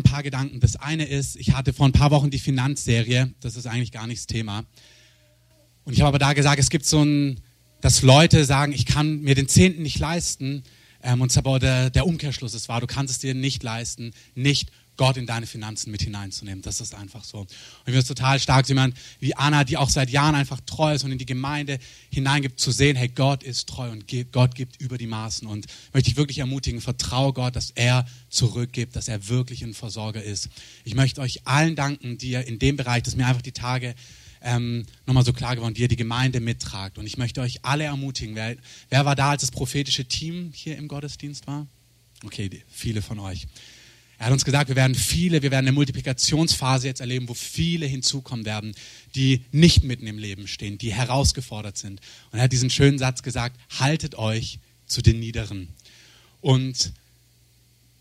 ein paar Gedanken. Das eine ist, ich hatte vor ein paar Wochen die Finanzserie, das ist eigentlich gar nicht das Thema. Und ich habe aber da gesagt, es gibt so ein, dass Leute sagen, ich kann mir den Zehnten nicht leisten. Ähm, und aber der, der Umkehrschluss ist wahr, du kannst es dir nicht leisten, nicht Gott in deine Finanzen mit hineinzunehmen. Das ist einfach so. Und ich finde es total stark, jemand wie Anna, die auch seit Jahren einfach treu ist und in die Gemeinde hineingibt, zu sehen, hey, Gott ist treu und Gott gibt über die Maßen. Und möchte ich wirklich ermutigen, vertraue Gott, dass er zurückgibt, dass er wirklich ein Versorger ist. Ich möchte euch allen danken, die ihr in dem Bereich, das mir einfach die Tage ähm, nochmal so klar geworden, die ihr die Gemeinde mittragt. Und ich möchte euch alle ermutigen. Wer, wer war da, als das prophetische Team hier im Gottesdienst war? Okay, viele von euch. Er hat uns gesagt, wir werden viele, wir werden eine Multiplikationsphase jetzt erleben, wo viele hinzukommen werden, die nicht mitten im Leben stehen, die herausgefordert sind. Und er hat diesen schönen Satz gesagt, haltet euch zu den Niederen. Und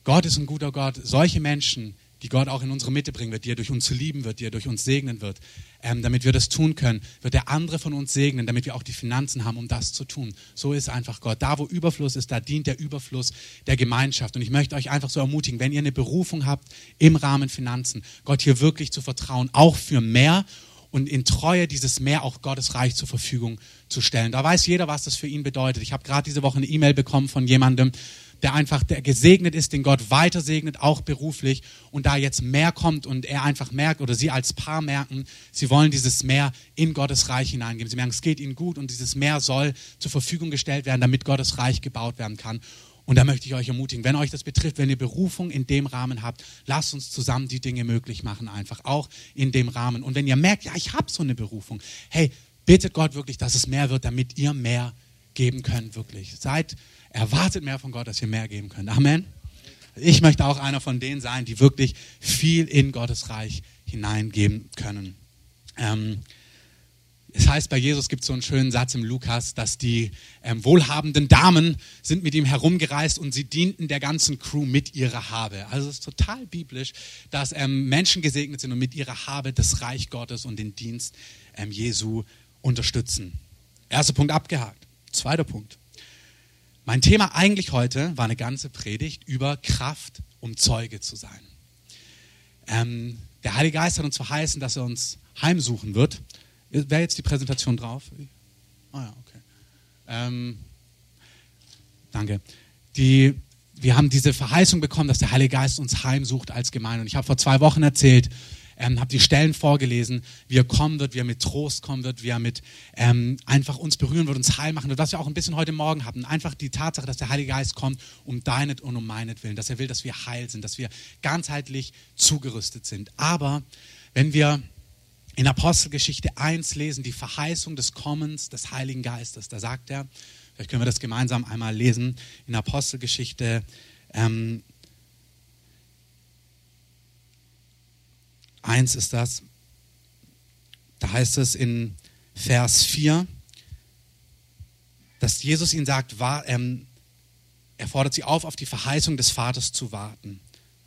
Gott ist ein guter Gott. Solche Menschen, die Gott auch in unsere Mitte bringen wird, die er durch uns lieben wird, die er durch uns segnen wird, ähm, damit wir das tun können, wird der andere von uns segnen, damit wir auch die Finanzen haben, um das zu tun. So ist einfach Gott. Da, wo Überfluss ist, da dient der Überfluss der Gemeinschaft. Und ich möchte euch einfach so ermutigen, wenn ihr eine Berufung habt im Rahmen Finanzen, Gott hier wirklich zu vertrauen, auch für mehr und in Treue dieses Mehr auch Gottes Reich zur Verfügung zu stellen. Da weiß jeder, was das für ihn bedeutet. Ich habe gerade diese Woche eine E-Mail bekommen von jemandem, der einfach der gesegnet ist, den Gott weiter segnet, auch beruflich und da jetzt mehr kommt und er einfach merkt oder sie als Paar merken, sie wollen dieses Mehr in Gottes Reich hineingeben. Sie merken, es geht ihnen gut und dieses Mehr soll zur Verfügung gestellt werden, damit Gottes Reich gebaut werden kann. Und da möchte ich euch ermutigen, wenn euch das betrifft, wenn ihr Berufung in dem Rahmen habt, lasst uns zusammen die Dinge möglich machen, einfach auch in dem Rahmen. Und wenn ihr merkt, ja, ich habe so eine Berufung, hey, bittet Gott wirklich, dass es mehr wird, damit ihr mehr geben könnt, wirklich. Seid erwartet mehr von Gott, dass wir mehr geben können. Amen. Ich möchte auch einer von denen sein, die wirklich viel in Gottes Reich hineingeben können. Ähm, es heißt, bei Jesus gibt es so einen schönen Satz im Lukas, dass die ähm, wohlhabenden Damen sind mit ihm herumgereist und sie dienten der ganzen Crew mit ihrer Habe. Also es ist total biblisch, dass ähm, Menschen gesegnet sind und mit ihrer Habe das Reich Gottes und den Dienst ähm, Jesu unterstützen. Erster Punkt abgehakt. Zweiter Punkt. Mein Thema eigentlich heute war eine ganze Predigt über Kraft, um Zeuge zu sein. Ähm, der Heilige Geist hat uns verheißen, dass er uns heimsuchen wird. Wäre jetzt die Präsentation drauf? Ah ja, okay. Ähm, danke. Die, wir haben diese Verheißung bekommen, dass der Heilige Geist uns heimsucht als Gemeinde. Und ich habe vor zwei Wochen erzählt, ähm, habe die Stellen vorgelesen, wie er kommen wird, wie er mit Trost kommen wird, wie er mit ähm, einfach uns berühren wird, uns heil machen wird, was wir auch ein bisschen heute Morgen hatten. Einfach die Tatsache, dass der Heilige Geist kommt um deinet und um meinetwillen, dass er will, dass wir heil sind, dass wir ganzheitlich zugerüstet sind. Aber wenn wir in Apostelgeschichte 1 lesen, die Verheißung des Kommens des Heiligen Geistes, da sagt er, vielleicht können wir das gemeinsam einmal lesen, in Apostelgeschichte ähm, 1 ist das. Da heißt es in Vers 4, dass Jesus ihnen sagt, war, ähm, er fordert sie auf, auf die Verheißung des Vaters zu warten.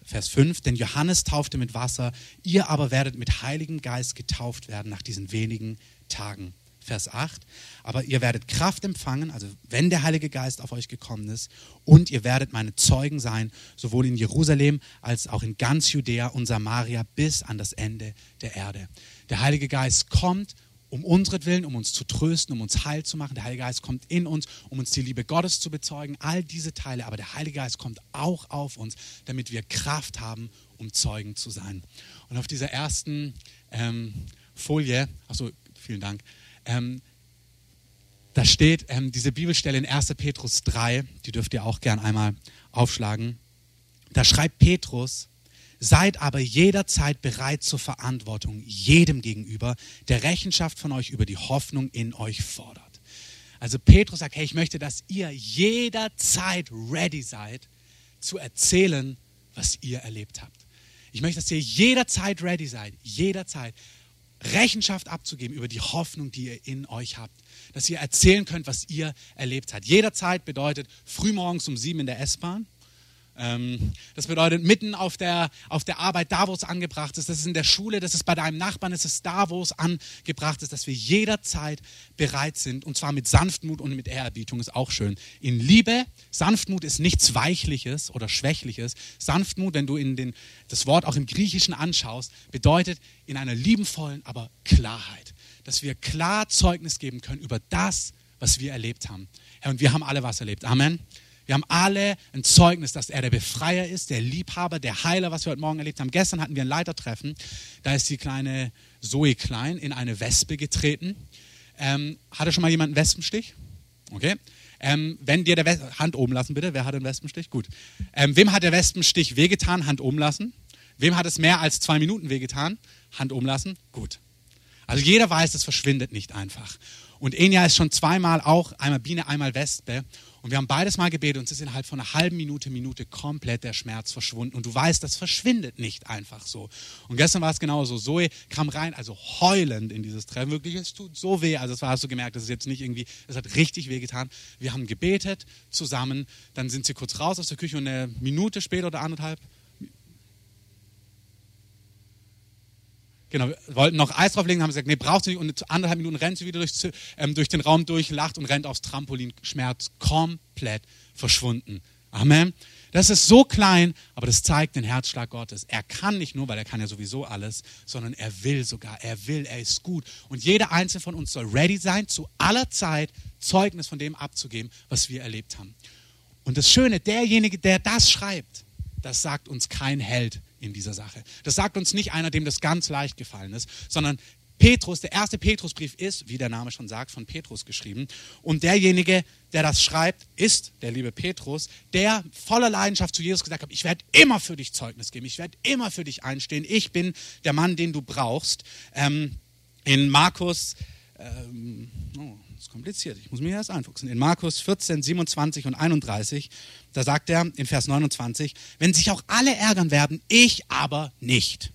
Vers 5, denn Johannes taufte mit Wasser, ihr aber werdet mit Heiligem Geist getauft werden nach diesen wenigen Tagen. Vers 8. Aber ihr werdet Kraft empfangen, also wenn der Heilige Geist auf euch gekommen ist, und ihr werdet meine Zeugen sein, sowohl in Jerusalem als auch in ganz Judäa und Samaria bis an das Ende der Erde. Der Heilige Geist kommt um unseren um uns zu trösten, um uns heil zu machen. Der Heilige Geist kommt in uns, um uns die Liebe Gottes zu bezeugen. All diese Teile. Aber der Heilige Geist kommt auch auf uns, damit wir Kraft haben, um Zeugen zu sein. Und auf dieser ersten ähm, Folie, achso, vielen Dank, ähm, da steht ähm, diese Bibelstelle in 1. Petrus 3, die dürft ihr auch gern einmal aufschlagen. Da schreibt Petrus, seid aber jederzeit bereit zur Verantwortung jedem gegenüber, der Rechenschaft von euch über die Hoffnung in euch fordert. Also Petrus sagt, hey, ich möchte, dass ihr jederzeit ready seid zu erzählen, was ihr erlebt habt. Ich möchte, dass ihr jederzeit ready seid, jederzeit. Rechenschaft abzugeben über die Hoffnung, die ihr in euch habt. Dass ihr erzählen könnt, was ihr erlebt habt. Jederzeit bedeutet frühmorgens um sieben in der S-Bahn, das bedeutet, mitten auf der, auf der Arbeit, da wo es angebracht ist, das ist in der Schule, das ist bei deinem Nachbarn, das ist da, wo es angebracht ist, dass wir jederzeit bereit sind und zwar mit Sanftmut und mit Ehrerbietung ist auch schön. In Liebe, Sanftmut ist nichts Weichliches oder Schwächliches. Sanftmut, wenn du in den, das Wort auch im Griechischen anschaust, bedeutet in einer liebenvollen, aber Klarheit. Dass wir klar Zeugnis geben können über das, was wir erlebt haben. Herr, und wir haben alle was erlebt. Amen. Wir haben alle ein Zeugnis, dass er der Befreier ist, der Liebhaber, der Heiler, was wir heute Morgen erlebt haben. Gestern hatten wir ein Leitertreffen. Da ist die kleine Zoe Klein in eine Wespe getreten. Ähm, hatte schon mal jemand einen Wespenstich? Okay. Ähm, wenn dir der Wes Hand oben lassen bitte. Wer hat einen Wespenstich? Gut. Ähm, wem hat der Wespenstich wehgetan? Hand oben lassen. Wem hat es mehr als zwei Minuten wehgetan? Hand oben lassen. Gut. Also jeder weiß, es verschwindet nicht einfach. Und Enya ist schon zweimal auch, einmal Biene, einmal Wespe. Und wir haben beides mal gebetet und es ist innerhalb von einer halben Minute, Minute komplett der Schmerz verschwunden. Und du weißt, das verschwindet nicht einfach so. Und gestern war es genauso. Zoe kam rein, also heulend in dieses Treffen. Wirklich, es tut so weh. Also, das war, hast du gemerkt, das ist jetzt nicht irgendwie, es hat richtig weh getan. Wir haben gebetet zusammen. Dann sind sie kurz raus aus der Küche und eine Minute später oder anderthalb Genau, wollten noch Eis drauflegen, haben gesagt, nee, brauchst du nicht. Und anderthalb Minuten rennt sie wieder durch, ähm, durch den Raum durch, lacht und rennt aufs Trampolin. Schmerz komplett verschwunden. Amen. Das ist so klein, aber das zeigt den Herzschlag Gottes. Er kann nicht nur, weil er kann ja sowieso alles, sondern er will sogar. Er will, er ist gut. Und jeder einzelne von uns soll ready sein, zu aller Zeit Zeugnis von dem abzugeben, was wir erlebt haben. Und das Schöne, derjenige, der das schreibt, das sagt uns kein Held in dieser Sache. Das sagt uns nicht einer, dem das ganz leicht gefallen ist, sondern Petrus, der erste Petrusbrief ist, wie der Name schon sagt, von Petrus geschrieben. Und derjenige, der das schreibt, ist der liebe Petrus, der voller Leidenschaft zu Jesus gesagt hat, ich werde immer für dich Zeugnis geben, ich werde immer für dich einstehen, ich bin der Mann, den du brauchst. Ähm, in Markus, ähm, oh, das ist kompliziert, ich muss mich erst einfuchsen, in Markus 14, 27 und 31 da sagt er in Vers 29, wenn sich auch alle ärgern werden, ich aber nicht.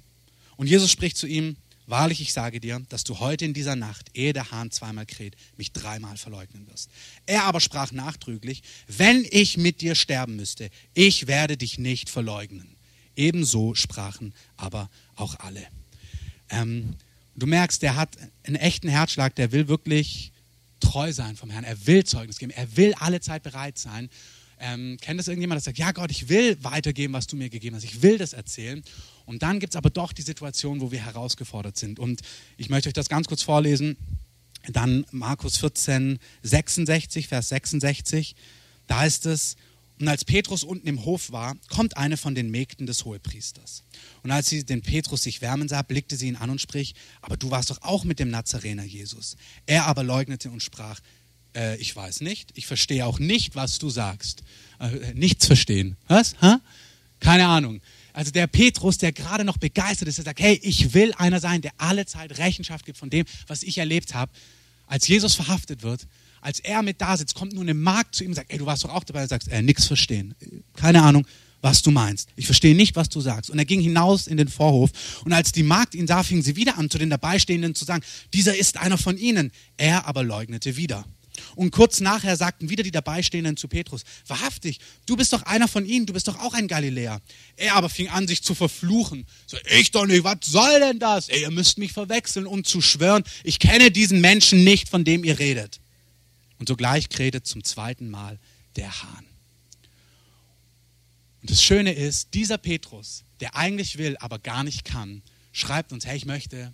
Und Jesus spricht zu ihm, wahrlich, ich sage dir, dass du heute in dieser Nacht, ehe der Hahn zweimal kräht, mich dreimal verleugnen wirst. Er aber sprach nachdrücklich, wenn ich mit dir sterben müsste, ich werde dich nicht verleugnen. Ebenso sprachen aber auch alle. Ähm, du merkst, der hat einen echten Herzschlag, der will wirklich treu sein vom Herrn. Er will Zeugnis geben. Er will alle Zeit bereit sein. Ähm, kennt das irgendjemand, der sagt, ja Gott, ich will weitergeben, was du mir gegeben hast. Ich will das erzählen. Und dann gibt es aber doch die Situation, wo wir herausgefordert sind. Und ich möchte euch das ganz kurz vorlesen. Dann Markus 14, 66, Vers 66. Da ist es, und als Petrus unten im Hof war, kommt eine von den Mägden des Hohepriesters. Und als sie den Petrus sich wärmen sah, blickte sie ihn an und spricht, aber du warst doch auch mit dem Nazarener Jesus. Er aber leugnete und sprach, äh, ich weiß nicht, ich verstehe auch nicht, was du sagst. Äh, nichts verstehen. Was? Ha? Keine Ahnung. Also der Petrus, der gerade noch begeistert ist, der sagt, hey, ich will einer sein, der alle Zeit Rechenschaft gibt von dem, was ich erlebt habe. Als Jesus verhaftet wird, als er mit da sitzt, kommt nur eine Magd zu ihm und sagt, ey, du warst doch auch dabei, und sagst, äh, nichts verstehen. Keine Ahnung, was du meinst. Ich verstehe nicht, was du sagst. Und er ging hinaus in den Vorhof. Und als die Magd ihn sah, fing sie wieder an, zu den Dabeistehenden zu sagen, dieser ist einer von ihnen. Er aber leugnete wieder. Und kurz nachher sagten wieder die Dabeistehenden zu Petrus, wahrhaftig, du bist doch einer von ihnen, du bist doch auch ein Galiläer. Er aber fing an, sich zu verfluchen. So, ich doch nicht, was soll denn das? Ey, ihr müsst mich verwechseln und zu schwören, ich kenne diesen Menschen nicht, von dem ihr redet. Und sogleich krähte zum zweiten Mal der Hahn. Und das Schöne ist, dieser Petrus, der eigentlich will, aber gar nicht kann, schreibt uns, hey, ich möchte,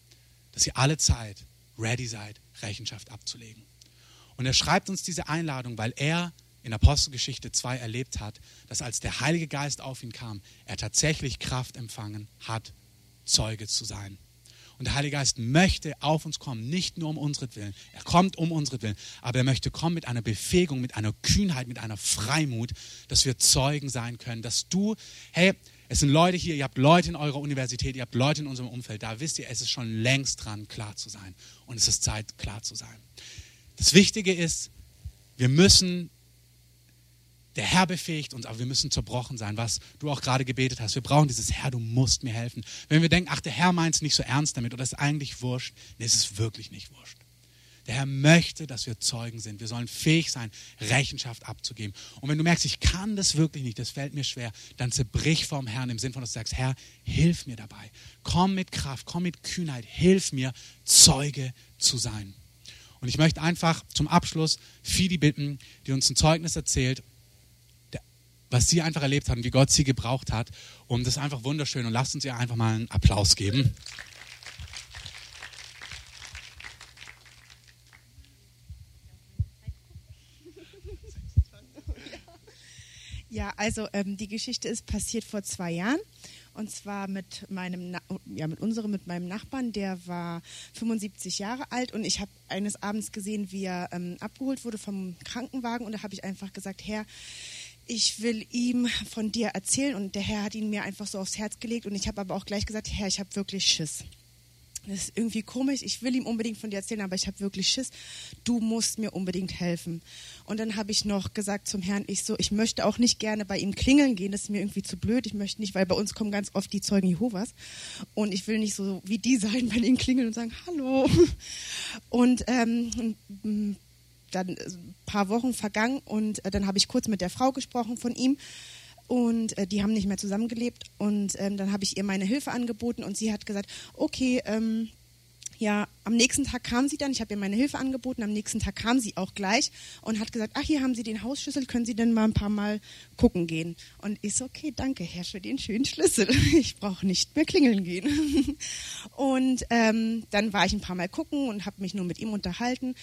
dass ihr alle Zeit ready seid, Rechenschaft abzulegen. Und er schreibt uns diese Einladung, weil er in Apostelgeschichte 2 erlebt hat, dass als der Heilige Geist auf ihn kam, er tatsächlich Kraft empfangen hat, Zeuge zu sein. Und der Heilige Geist möchte auf uns kommen, nicht nur um unseren Er kommt um unseren aber er möchte kommen mit einer Befähigung, mit einer Kühnheit, mit einer Freimut, dass wir Zeugen sein können, dass du, hey, es sind Leute hier, ihr habt Leute in eurer Universität, ihr habt Leute in unserem Umfeld, da wisst ihr, es ist schon längst dran, klar zu sein. Und es ist Zeit, klar zu sein. Das Wichtige ist, wir müssen, der Herr befähigt uns, aber wir müssen zerbrochen sein, was du auch gerade gebetet hast. Wir brauchen dieses Herr, du musst mir helfen. Wenn wir denken, ach, der Herr meint es nicht so ernst damit oder ist eigentlich wurscht, nee, es ist wirklich nicht wurscht. Der Herr möchte, dass wir Zeugen sind. Wir sollen fähig sein, Rechenschaft abzugeben. Und wenn du merkst, ich kann das wirklich nicht, das fällt mir schwer, dann zerbrich vorm Herrn im Sinn von, dass du sagst, Herr, hilf mir dabei. Komm mit Kraft, komm mit Kühnheit, hilf mir, Zeuge zu sein. Und ich möchte einfach zum Abschluss Fidi bitten, die uns ein Zeugnis erzählt, was sie einfach erlebt hat und wie Gott sie gebraucht hat. Und das ist einfach wunderschön. Und lasst uns ihr einfach mal einen Applaus geben. Ja, also ähm, die Geschichte ist passiert vor zwei Jahren. Und zwar mit meinem, ja, mit unserem, mit meinem Nachbarn, der war 75 Jahre alt und ich habe eines Abends gesehen, wie er ähm, abgeholt wurde vom Krankenwagen und da habe ich einfach gesagt, Herr, ich will ihm von dir erzählen und der Herr hat ihn mir einfach so aufs Herz gelegt und ich habe aber auch gleich gesagt, Herr, ich habe wirklich Schiss. Das ist irgendwie komisch. Ich will ihm unbedingt von dir erzählen, aber ich habe wirklich Schiss. Du musst mir unbedingt helfen. Und dann habe ich noch gesagt zum Herrn, ich so, ich möchte auch nicht gerne bei ihm klingeln gehen. Das ist mir irgendwie zu blöd. Ich möchte nicht, weil bei uns kommen ganz oft die Zeugen Jehovas. Und ich will nicht so wie die sein, bei ihnen klingeln und sagen, hallo. Und ähm, dann ein paar Wochen vergangen und äh, dann habe ich kurz mit der Frau gesprochen von ihm und äh, die haben nicht mehr zusammengelebt. Und ähm, dann habe ich ihr meine Hilfe angeboten und sie hat gesagt, okay, ähm, ja, am nächsten Tag kam sie dann, ich habe ihr meine Hilfe angeboten, am nächsten Tag kam sie auch gleich und hat gesagt, ach, hier haben Sie den Hausschlüssel, können Sie denn mal ein paar Mal gucken gehen? Und ich so, okay, danke, Herr, für den schönen Schlüssel. Ich brauche nicht mehr klingeln gehen. Und ähm, dann war ich ein paar Mal gucken und habe mich nur mit ihm unterhalten.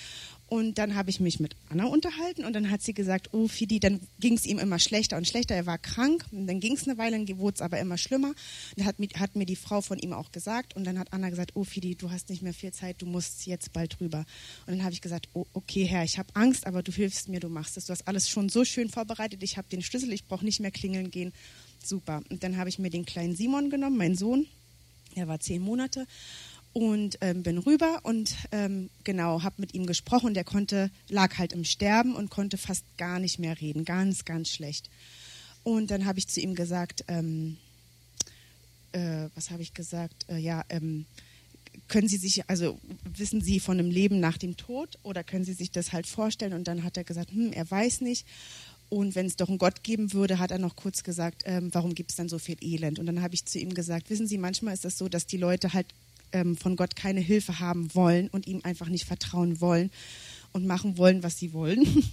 Und dann habe ich mich mit Anna unterhalten und dann hat sie gesagt, oh Fidi, dann ging es ihm immer schlechter und schlechter. Er war krank und dann ging es eine Weile, dann wurde es aber immer schlimmer. Und hat, hat mir die Frau von ihm auch gesagt und dann hat Anna gesagt, oh Fidi, du hast nicht mehr viel Zeit, du musst jetzt bald rüber. Und dann habe ich gesagt, oh, okay Herr, ich habe Angst, aber du hilfst mir, du machst es. Du hast alles schon so schön vorbereitet, ich habe den Schlüssel, ich brauche nicht mehr klingeln gehen. Super. Und dann habe ich mir den kleinen Simon genommen, meinen Sohn, er war zehn Monate und ähm, bin rüber und ähm, genau habe mit ihm gesprochen. Der konnte lag halt im Sterben und konnte fast gar nicht mehr reden, ganz ganz schlecht. Und dann habe ich zu ihm gesagt, ähm, äh, was habe ich gesagt? Äh, ja, ähm, können Sie sich, also wissen Sie von einem Leben nach dem Tod oder können Sie sich das halt vorstellen? Und dann hat er gesagt, hm, er weiß nicht. Und wenn es doch einen Gott geben würde, hat er noch kurz gesagt, ähm, warum gibt es dann so viel Elend? Und dann habe ich zu ihm gesagt, wissen Sie, manchmal ist das so, dass die Leute halt ähm, von Gott keine Hilfe haben wollen und ihm einfach nicht vertrauen wollen und machen wollen, was sie wollen.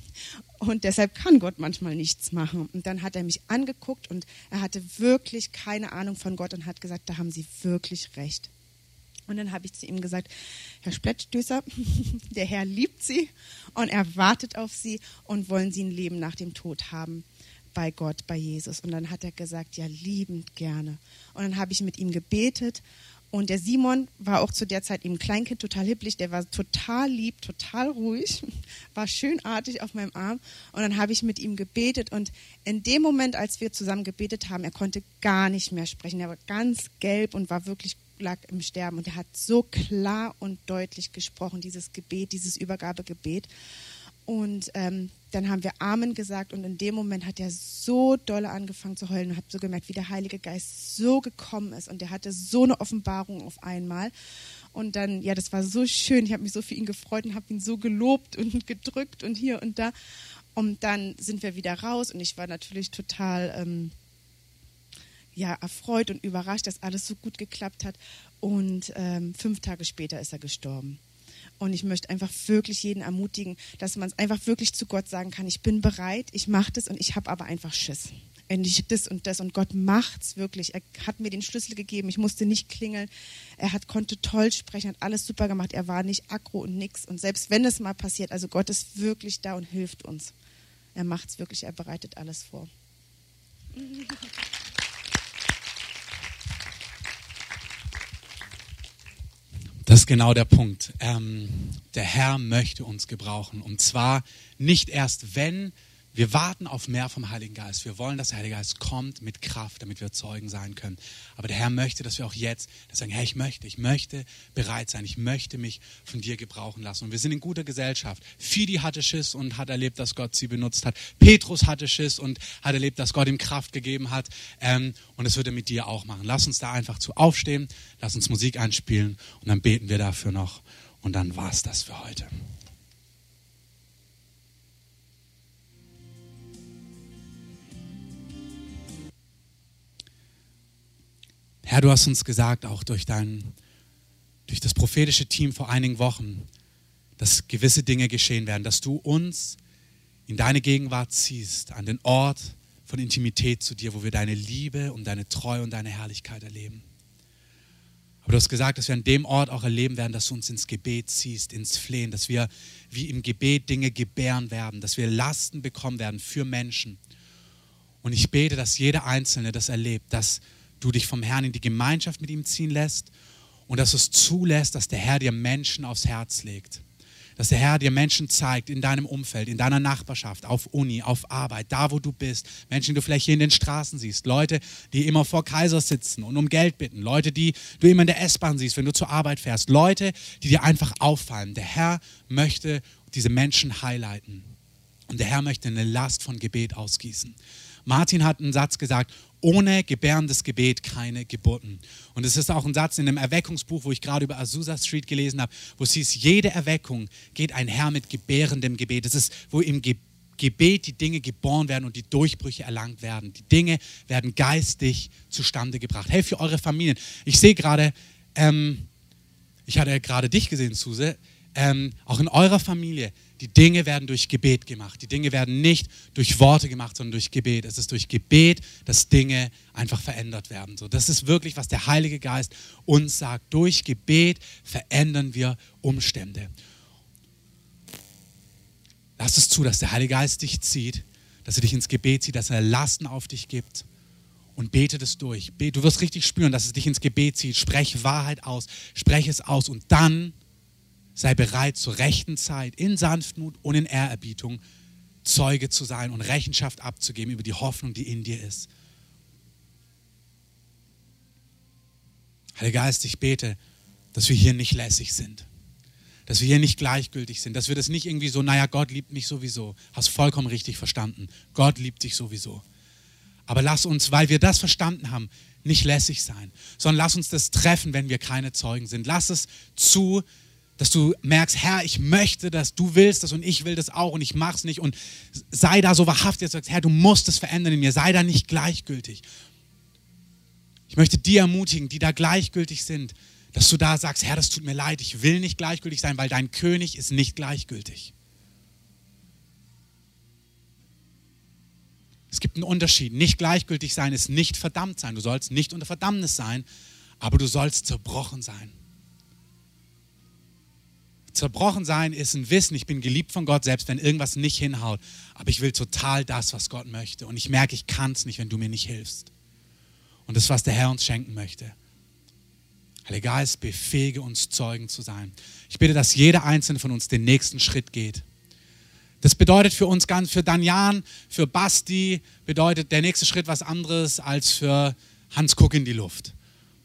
Und deshalb kann Gott manchmal nichts machen. Und dann hat er mich angeguckt und er hatte wirklich keine Ahnung von Gott und hat gesagt, da haben Sie wirklich recht. Und dann habe ich zu ihm gesagt, Herr Splettstößer, der Herr liebt Sie und er wartet auf Sie und wollen Sie ein Leben nach dem Tod haben bei Gott, bei Jesus. Und dann hat er gesagt, ja, liebend gerne. Und dann habe ich mit ihm gebetet und der Simon war auch zu der Zeit eben Kleinkind, total hipplich, der war total lieb, total ruhig, war schönartig auf meinem Arm. Und dann habe ich mit ihm gebetet. Und in dem Moment, als wir zusammen gebetet haben, er konnte gar nicht mehr sprechen. Er war ganz gelb und war wirklich lag im Sterben. Und er hat so klar und deutlich gesprochen, dieses Gebet, dieses Übergabegebet. Und ähm, dann haben wir Amen gesagt und in dem Moment hat er so dolle angefangen zu heulen und habe so gemerkt, wie der Heilige Geist so gekommen ist und er hatte so eine Offenbarung auf einmal. Und dann, ja, das war so schön. Ich habe mich so für ihn gefreut und habe ihn so gelobt und gedrückt und hier und da. Und dann sind wir wieder raus und ich war natürlich total ähm, ja, erfreut und überrascht, dass alles so gut geklappt hat. Und ähm, fünf Tage später ist er gestorben. Und ich möchte einfach wirklich jeden ermutigen, dass man es einfach wirklich zu Gott sagen kann, ich bin bereit, ich mache das und ich habe aber einfach Schiss. Und ich das und das und Gott macht's wirklich. Er hat mir den Schlüssel gegeben, ich musste nicht klingeln. Er hat konnte toll sprechen, hat alles super gemacht. Er war nicht aggro und nix. Und selbst wenn es mal passiert, also Gott ist wirklich da und hilft uns. Er macht's wirklich, er bereitet alles vor. Das ist genau der Punkt. Ähm, der Herr möchte uns gebrauchen. Und zwar nicht erst, wenn wir warten auf mehr vom Heiligen Geist. Wir wollen, dass der Heilige Geist kommt mit Kraft, damit wir Zeugen sein können. Aber der Herr möchte, dass wir auch jetzt sagen, Herr, ich möchte, ich möchte bereit sein, ich möchte mich von dir gebrauchen lassen. Und wir sind in guter Gesellschaft. Fidi hatte Schiss und hat erlebt, dass Gott sie benutzt hat. Petrus hatte Schiss und hat erlebt, dass Gott ihm Kraft gegeben hat. Ähm, und das wird er mit dir auch machen. Lass uns da einfach zu aufstehen, lass uns Musik einspielen und dann beten wir dafür noch. Und dann war es das für heute. Herr, du hast uns gesagt, auch durch, dein, durch das prophetische Team vor einigen Wochen, dass gewisse Dinge geschehen werden, dass du uns in deine Gegenwart ziehst, an den Ort von Intimität zu dir, wo wir deine Liebe und deine Treue und deine Herrlichkeit erleben. Aber du hast gesagt, dass wir an dem Ort auch erleben werden, dass du uns ins Gebet ziehst, ins Flehen, dass wir wie im Gebet Dinge gebären werden, dass wir Lasten bekommen werden für Menschen. Und ich bete, dass jeder Einzelne das erlebt, dass du dich vom Herrn in die Gemeinschaft mit ihm ziehen lässt und dass du es zulässt, dass der Herr dir Menschen aufs Herz legt. Dass der Herr dir Menschen zeigt in deinem Umfeld, in deiner Nachbarschaft, auf Uni, auf Arbeit, da wo du bist. Menschen, die du vielleicht hier in den Straßen siehst. Leute, die immer vor Kaiser sitzen und um Geld bitten. Leute, die du immer in der S-Bahn siehst, wenn du zur Arbeit fährst. Leute, die dir einfach auffallen. Der Herr möchte diese Menschen highlighten. Und der Herr möchte eine Last von Gebet ausgießen. Martin hat einen Satz gesagt, ohne gebärendes Gebet keine Geburten. Und es ist auch ein Satz in einem Erweckungsbuch, wo ich gerade über Azusa Street gelesen habe, wo es hieß, jede Erweckung geht einher mit gebärendem Gebet. Das ist, wo im Gebet die Dinge geboren werden und die Durchbrüche erlangt werden. Die Dinge werden geistig zustande gebracht. Hey, für eure Familien. Ich sehe gerade, ähm, ich hatte gerade dich gesehen, Suse, ähm, auch in eurer Familie die Dinge werden durch Gebet gemacht. Die Dinge werden nicht durch Worte gemacht, sondern durch Gebet. Es ist durch Gebet, dass Dinge einfach verändert werden. So, das ist wirklich, was der Heilige Geist uns sagt. Durch Gebet verändern wir Umstände. Lass es zu, dass der Heilige Geist dich zieht, dass er dich ins Gebet zieht, dass er Lasten auf dich gibt und bete das durch. Du wirst richtig spüren, dass es dich ins Gebet zieht. Sprech Wahrheit aus, spreche es aus und dann sei bereit, zur rechten Zeit in Sanftmut und in Ehrerbietung Zeuge zu sein und Rechenschaft abzugeben über die Hoffnung, die in dir ist. Heiliger Geist, ich bete, dass wir hier nicht lässig sind, dass wir hier nicht gleichgültig sind, dass wir das nicht irgendwie so, naja, Gott liebt mich sowieso. Hast vollkommen richtig verstanden. Gott liebt dich sowieso. Aber lass uns, weil wir das verstanden haben, nicht lässig sein, sondern lass uns das treffen, wenn wir keine Zeugen sind. Lass es zu, dass du merkst, Herr, ich möchte das, du willst das und ich will das auch und ich mach's nicht und sei da so wahrhaftig, dass du sagst, Herr, du musst es verändern in mir, sei da nicht gleichgültig. Ich möchte die ermutigen, die da gleichgültig sind, dass du da sagst, Herr, das tut mir leid, ich will nicht gleichgültig sein, weil dein König ist nicht gleichgültig. Es gibt einen Unterschied. Nicht gleichgültig sein ist nicht verdammt sein. Du sollst nicht unter Verdammnis sein, aber du sollst zerbrochen sein. Zerbrochen sein ist ein Wissen, ich bin geliebt von Gott, selbst wenn irgendwas nicht hinhaut. Aber ich will total das, was Gott möchte. Und ich merke, ich kann es nicht, wenn du mir nicht hilfst. Und das, was der Herr uns schenken möchte. Heiliger Geist, befähige uns, Zeugen zu sein. Ich bitte, dass jeder einzelne von uns den nächsten Schritt geht. Das bedeutet für uns ganz, für Danjan, für Basti, bedeutet der nächste Schritt was anderes als für Hans Kuck in die Luft.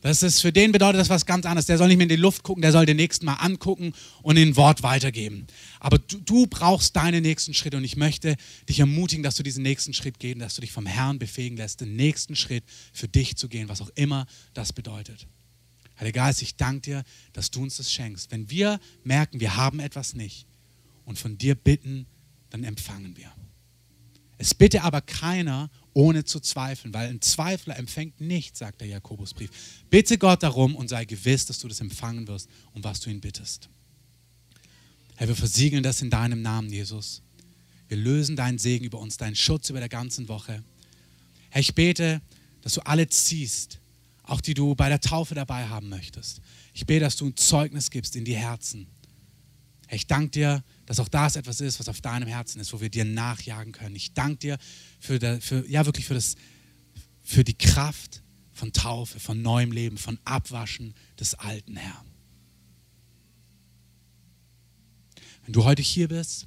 Das ist, für den bedeutet das was ganz anderes. Der soll nicht mehr in die Luft gucken, der soll den nächsten mal angucken und den Wort weitergeben. Aber du, du, brauchst deine nächsten Schritte und ich möchte dich ermutigen, dass du diesen nächsten Schritt gehst, dass du dich vom Herrn befähigen lässt, den nächsten Schritt für dich zu gehen, was auch immer das bedeutet. Heiliger Geist, ich danke dir, dass du uns das schenkst. Wenn wir merken, wir haben etwas nicht und von dir bitten, dann empfangen wir. Es bitte aber keiner ohne zu zweifeln, weil ein Zweifler empfängt nichts, sagt der Jakobusbrief. Bitte Gott darum und sei gewiss, dass du das empfangen wirst, um was du ihn bittest. Herr, wir versiegeln das in deinem Namen, Jesus. Wir lösen deinen Segen über uns, deinen Schutz über der ganzen Woche. Herr, ich bete, dass du alle ziehst, auch die du bei der Taufe dabei haben möchtest. Ich bete, dass du ein Zeugnis gibst in die Herzen. Herr, ich danke dir, dass auch das etwas ist, was auf deinem Herzen ist, wo wir dir nachjagen können. Ich danke dir für, der, für, ja, wirklich für, das, für die Kraft von Taufe, von neuem Leben, von Abwaschen des alten Herrn. Wenn du heute hier bist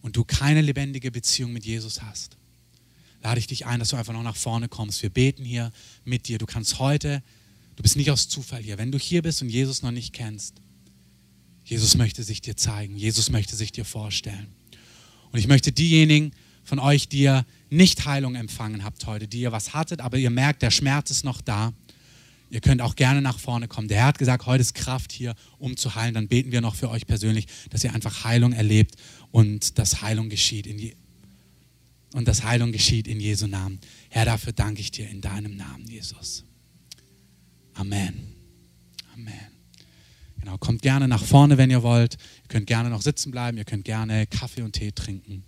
und du keine lebendige Beziehung mit Jesus hast, lade ich dich ein, dass du einfach noch nach vorne kommst. Wir beten hier mit dir. Du kannst heute, du bist nicht aus Zufall hier, wenn du hier bist und Jesus noch nicht kennst, Jesus möchte sich dir zeigen. Jesus möchte sich dir vorstellen. Und ich möchte diejenigen von euch, die ihr nicht Heilung empfangen habt heute, die ihr was hattet, aber ihr merkt, der Schmerz ist noch da. Ihr könnt auch gerne nach vorne kommen. Der Herr hat gesagt, heute ist Kraft hier, um zu heilen. Dann beten wir noch für euch persönlich, dass ihr einfach Heilung erlebt und dass Heilung geschieht in, Je und dass Heilung geschieht in Jesu Namen. Herr, dafür danke ich dir in deinem Namen, Jesus. Amen. Amen. Genau, kommt gerne nach vorne, wenn ihr wollt. Ihr könnt gerne noch sitzen bleiben, ihr könnt gerne Kaffee und Tee trinken.